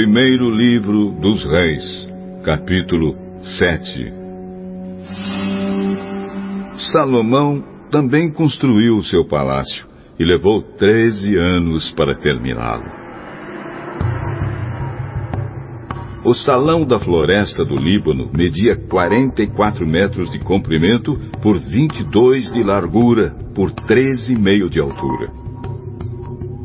Primeiro Livro dos Reis, capítulo 7 Salomão também construiu o seu palácio e levou treze anos para terminá-lo. O salão da floresta do Líbano media 44 metros de comprimento por 22 de largura por 13,5 de altura.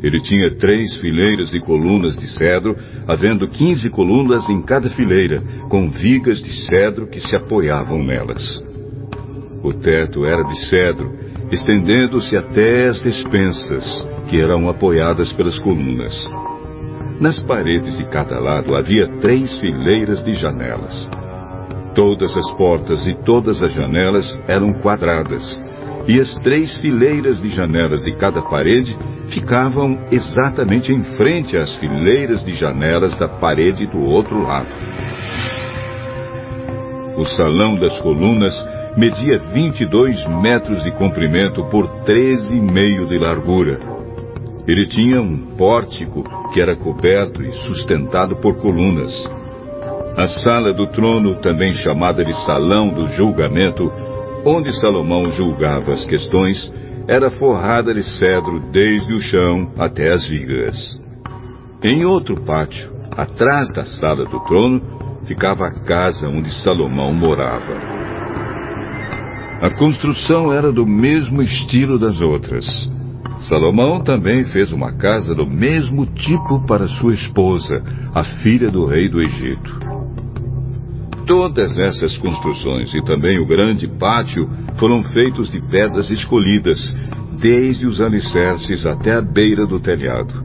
Ele tinha três fileiras de colunas de cedro, havendo 15 colunas em cada fileira, com vigas de cedro que se apoiavam nelas. O teto era de cedro, estendendo-se até as despensas, que eram apoiadas pelas colunas. Nas paredes de cada lado havia três fileiras de janelas. Todas as portas e todas as janelas eram quadradas, e as três fileiras de janelas de cada parede ficavam exatamente em frente às fileiras de janelas da parede do outro lado. O salão das colunas media 22 metros de comprimento por 13,5 de largura ele tinha um pórtico que era coberto e sustentado por colunas. A sala do trono, também chamada de Salão do Julgamento, onde Salomão julgava as questões, era forrada de cedro desde o chão até as vigas. Em outro pátio, atrás da sala do trono, ficava a casa onde Salomão morava. A construção era do mesmo estilo das outras. Salomão também fez uma casa do mesmo tipo para sua esposa, a filha do rei do Egito. Todas essas construções e também o grande pátio foram feitos de pedras escolhidas, desde os alicerces até a beira do telhado.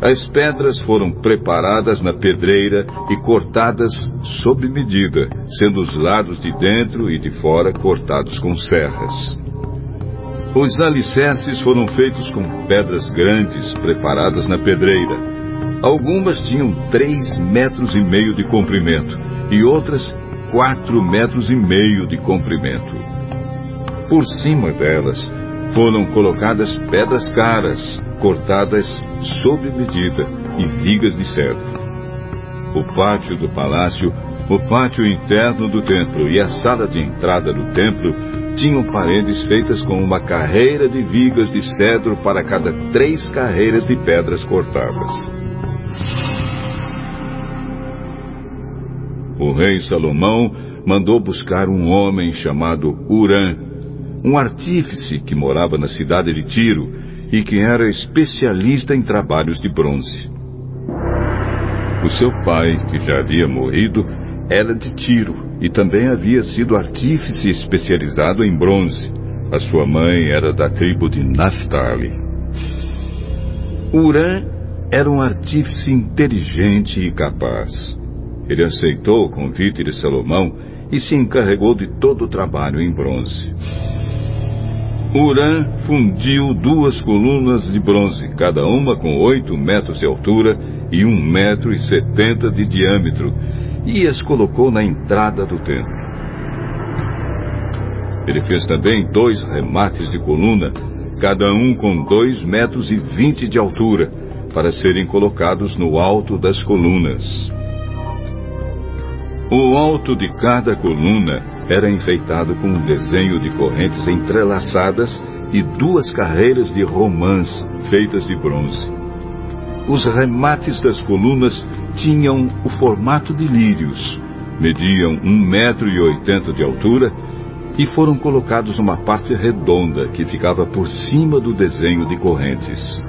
As pedras foram preparadas na pedreira e cortadas sob medida, sendo os lados de dentro e de fora cortados com serras. Os alicerces foram feitos com pedras grandes preparadas na pedreira. Algumas tinham três metros e meio de comprimento e outras quatro metros e meio de comprimento. Por cima delas foram colocadas pedras caras, cortadas sob medida, e vigas de cedro. O pátio do palácio, o pátio interno do templo e a sala de entrada do templo tinham paredes feitas com uma carreira de vigas de cedro para cada três carreiras de pedras cortadas. O rei Salomão mandou buscar um homem chamado Urã, um artífice que morava na cidade de Tiro e que era especialista em trabalhos de bronze. O seu pai, que já havia morrido, era de Tiro e também havia sido artífice especializado em bronze. A sua mãe era da tribo de Naphtali. Urã era um artífice inteligente e capaz. Ele aceitou o convite de Salomão e se encarregou de todo o trabalho em bronze. Urã fundiu duas colunas de bronze, cada uma com oito metros de altura e um metro e setenta de diâmetro, e as colocou na entrada do templo. Ele fez também dois remates de coluna, cada um com dois metros e vinte de altura, para serem colocados no alto das colunas. O alto de cada coluna era enfeitado com um desenho de correntes entrelaçadas e duas carreiras de romãs feitas de bronze. Os remates das colunas tinham o formato de lírios, mediam um metro e oitenta de altura e foram colocados numa parte redonda que ficava por cima do desenho de correntes.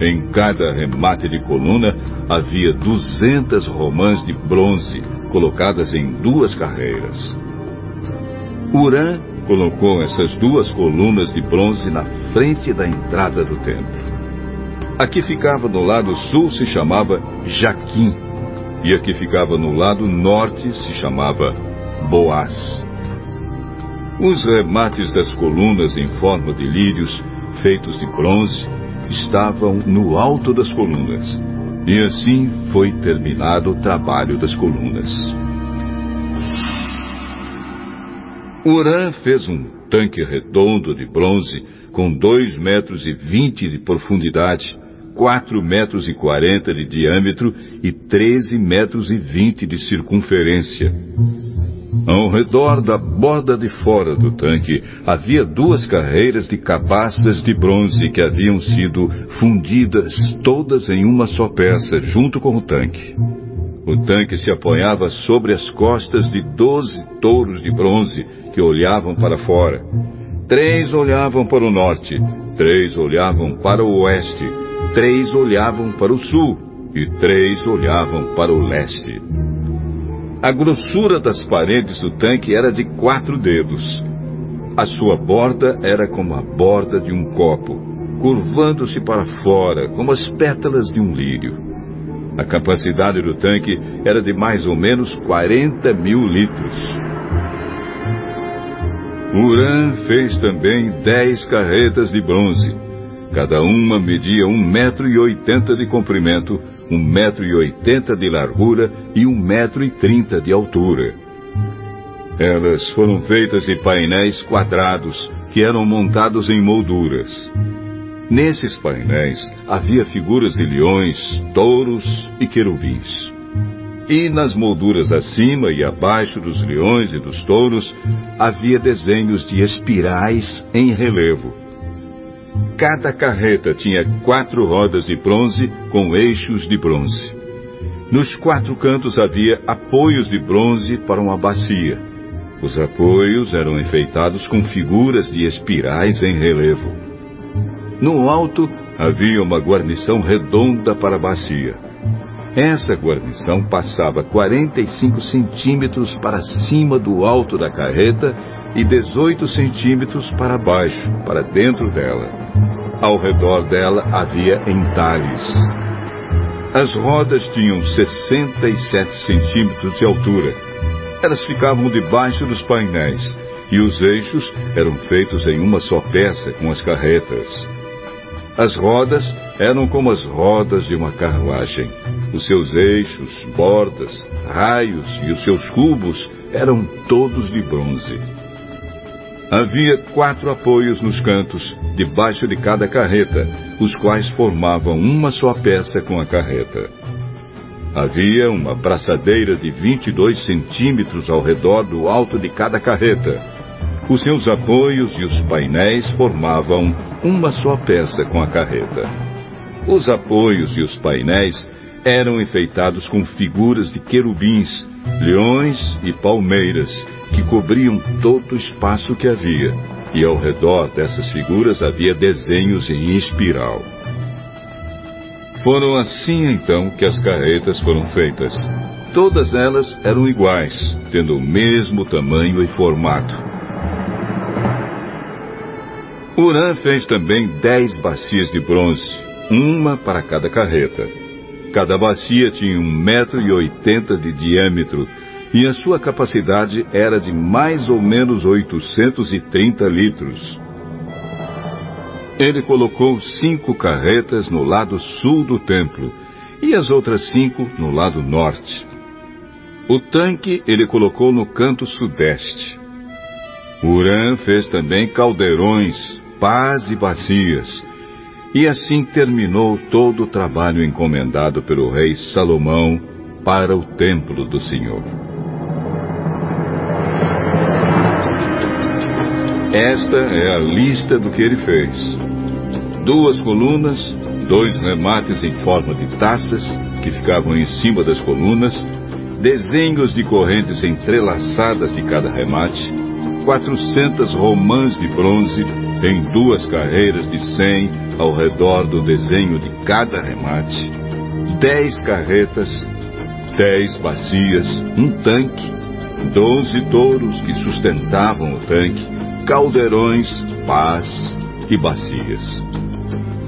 Em cada remate de coluna havia duzentas romãs de bronze colocadas em duas carreiras. Urã colocou essas duas colunas de bronze na frente da entrada do templo. A que ficava no lado sul se chamava Jaquim, e a que ficava no lado norte se chamava Boaz. Os remates das colunas em forma de lírios, feitos de bronze, estavam no alto das colunas. E assim foi terminado o trabalho das colunas. Urã fez um tanque redondo de bronze com dois metros e vinte de profundidade quatro metros e quarenta de diâmetro e treze metros e vinte de circunferência. Ao redor da borda de fora do tanque havia duas carreiras de cabastas de bronze que haviam sido fundidas todas em uma só peça junto com o tanque. O tanque se apoiava sobre as costas de doze touros de bronze que olhavam para fora. Três olhavam para o norte, três olhavam para o oeste, três olhavam para o sul e três olhavam para o leste. A grossura das paredes do tanque era de quatro dedos. A sua borda era como a borda de um copo, curvando-se para fora como as pétalas de um lírio. A capacidade do tanque era de mais ou menos 40 mil litros. Uran fez também dez carretas de bronze. Cada uma media um metro e oitenta de comprimento um metro e oitenta de largura e um metro e trinta de altura. Elas foram feitas de painéis quadrados que eram montados em molduras. Nesses painéis havia figuras de leões, touros e querubins. E nas molduras acima e abaixo dos leões e dos touros havia desenhos de espirais em relevo Cada carreta tinha quatro rodas de bronze com eixos de bronze. Nos quatro cantos havia apoios de bronze para uma bacia. Os apoios eram enfeitados com figuras de espirais em relevo. No alto havia uma guarnição redonda para a bacia. Essa guarnição passava 45 centímetros para cima do alto da carreta e 18 centímetros para baixo, para dentro dela. Ao redor dela havia entalhes. As rodas tinham 67 centímetros de altura. Elas ficavam debaixo dos painéis e os eixos eram feitos em uma só peça com as carretas. As rodas eram como as rodas de uma carruagem. Os seus eixos, bordas, raios e os seus cubos eram todos de bronze. Havia quatro apoios nos cantos, debaixo de cada carreta, os quais formavam uma só peça com a carreta. Havia uma braçadeira de 22 centímetros ao redor do alto de cada carreta. Os seus apoios e os painéis formavam uma só peça com a carreta. Os apoios e os painéis eram enfeitados com figuras de querubins, leões e palmeiras que cobriam todo o espaço que havia, e ao redor dessas figuras havia desenhos em espiral. Foram assim então que as carretas foram feitas. Todas elas eram iguais, tendo o mesmo tamanho e formato. Urã fez também dez bacias de bronze, uma para cada carreta. Cada bacia tinha um metro e oitenta de diâmetro e a sua capacidade era de mais ou menos 830 litros. Ele colocou cinco carretas no lado sul do templo e as outras cinco no lado norte. O tanque ele colocou no canto sudeste. Urã fez também caldeirões, pás e bacias, e assim terminou todo o trabalho encomendado pelo rei Salomão para o templo do Senhor. Esta é a lista do que ele fez: duas colunas, dois remates em forma de taças que ficavam em cima das colunas, desenhos de correntes entrelaçadas de cada remate, 400 romãs de bronze em duas carreiras de cem ao redor do desenho de cada remate, dez carretas, dez bacias, um tanque, doze touros que sustentavam o tanque, caldeirões, pás e bacias.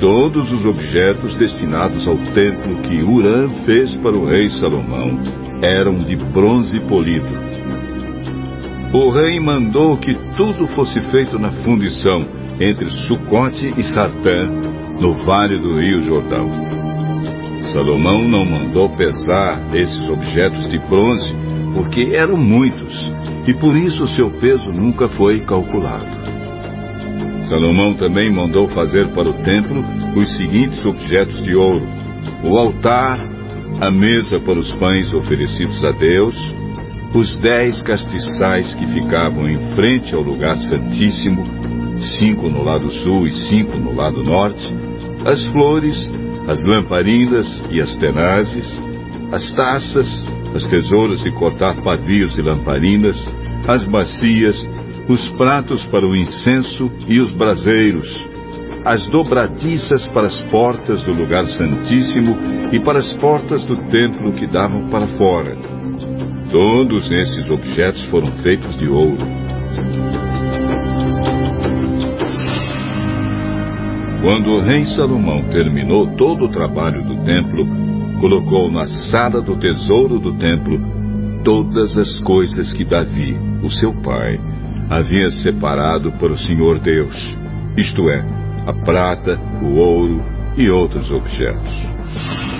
Todos os objetos destinados ao templo que Urã fez para o rei Salomão eram de bronze polido. O rei mandou que tudo fosse feito na fundição entre Sucote e Sartã, no vale do rio Jordão. Salomão não mandou pesar esses objetos de bronze, porque eram muitos e por isso seu peso nunca foi calculado. Salomão também mandou fazer para o templo os seguintes objetos de ouro: o altar, a mesa para os pães oferecidos a Deus, os dez castiçais que ficavam em frente ao lugar santíssimo, cinco no lado sul e cinco no lado norte, as flores, as lamparinas e as tenazes, as taças, as tesouras de cortar pavios e lamparinas, as bacias, os pratos para o incenso e os braseiros, as dobradiças para as portas do lugar santíssimo e para as portas do templo que davam para fora. Todos esses objetos foram feitos de ouro. Quando o rei Salomão terminou todo o trabalho do templo, colocou na sala do tesouro do templo todas as coisas que Davi, o seu pai, havia separado para o Senhor Deus, isto é, a prata, o ouro e outros objetos.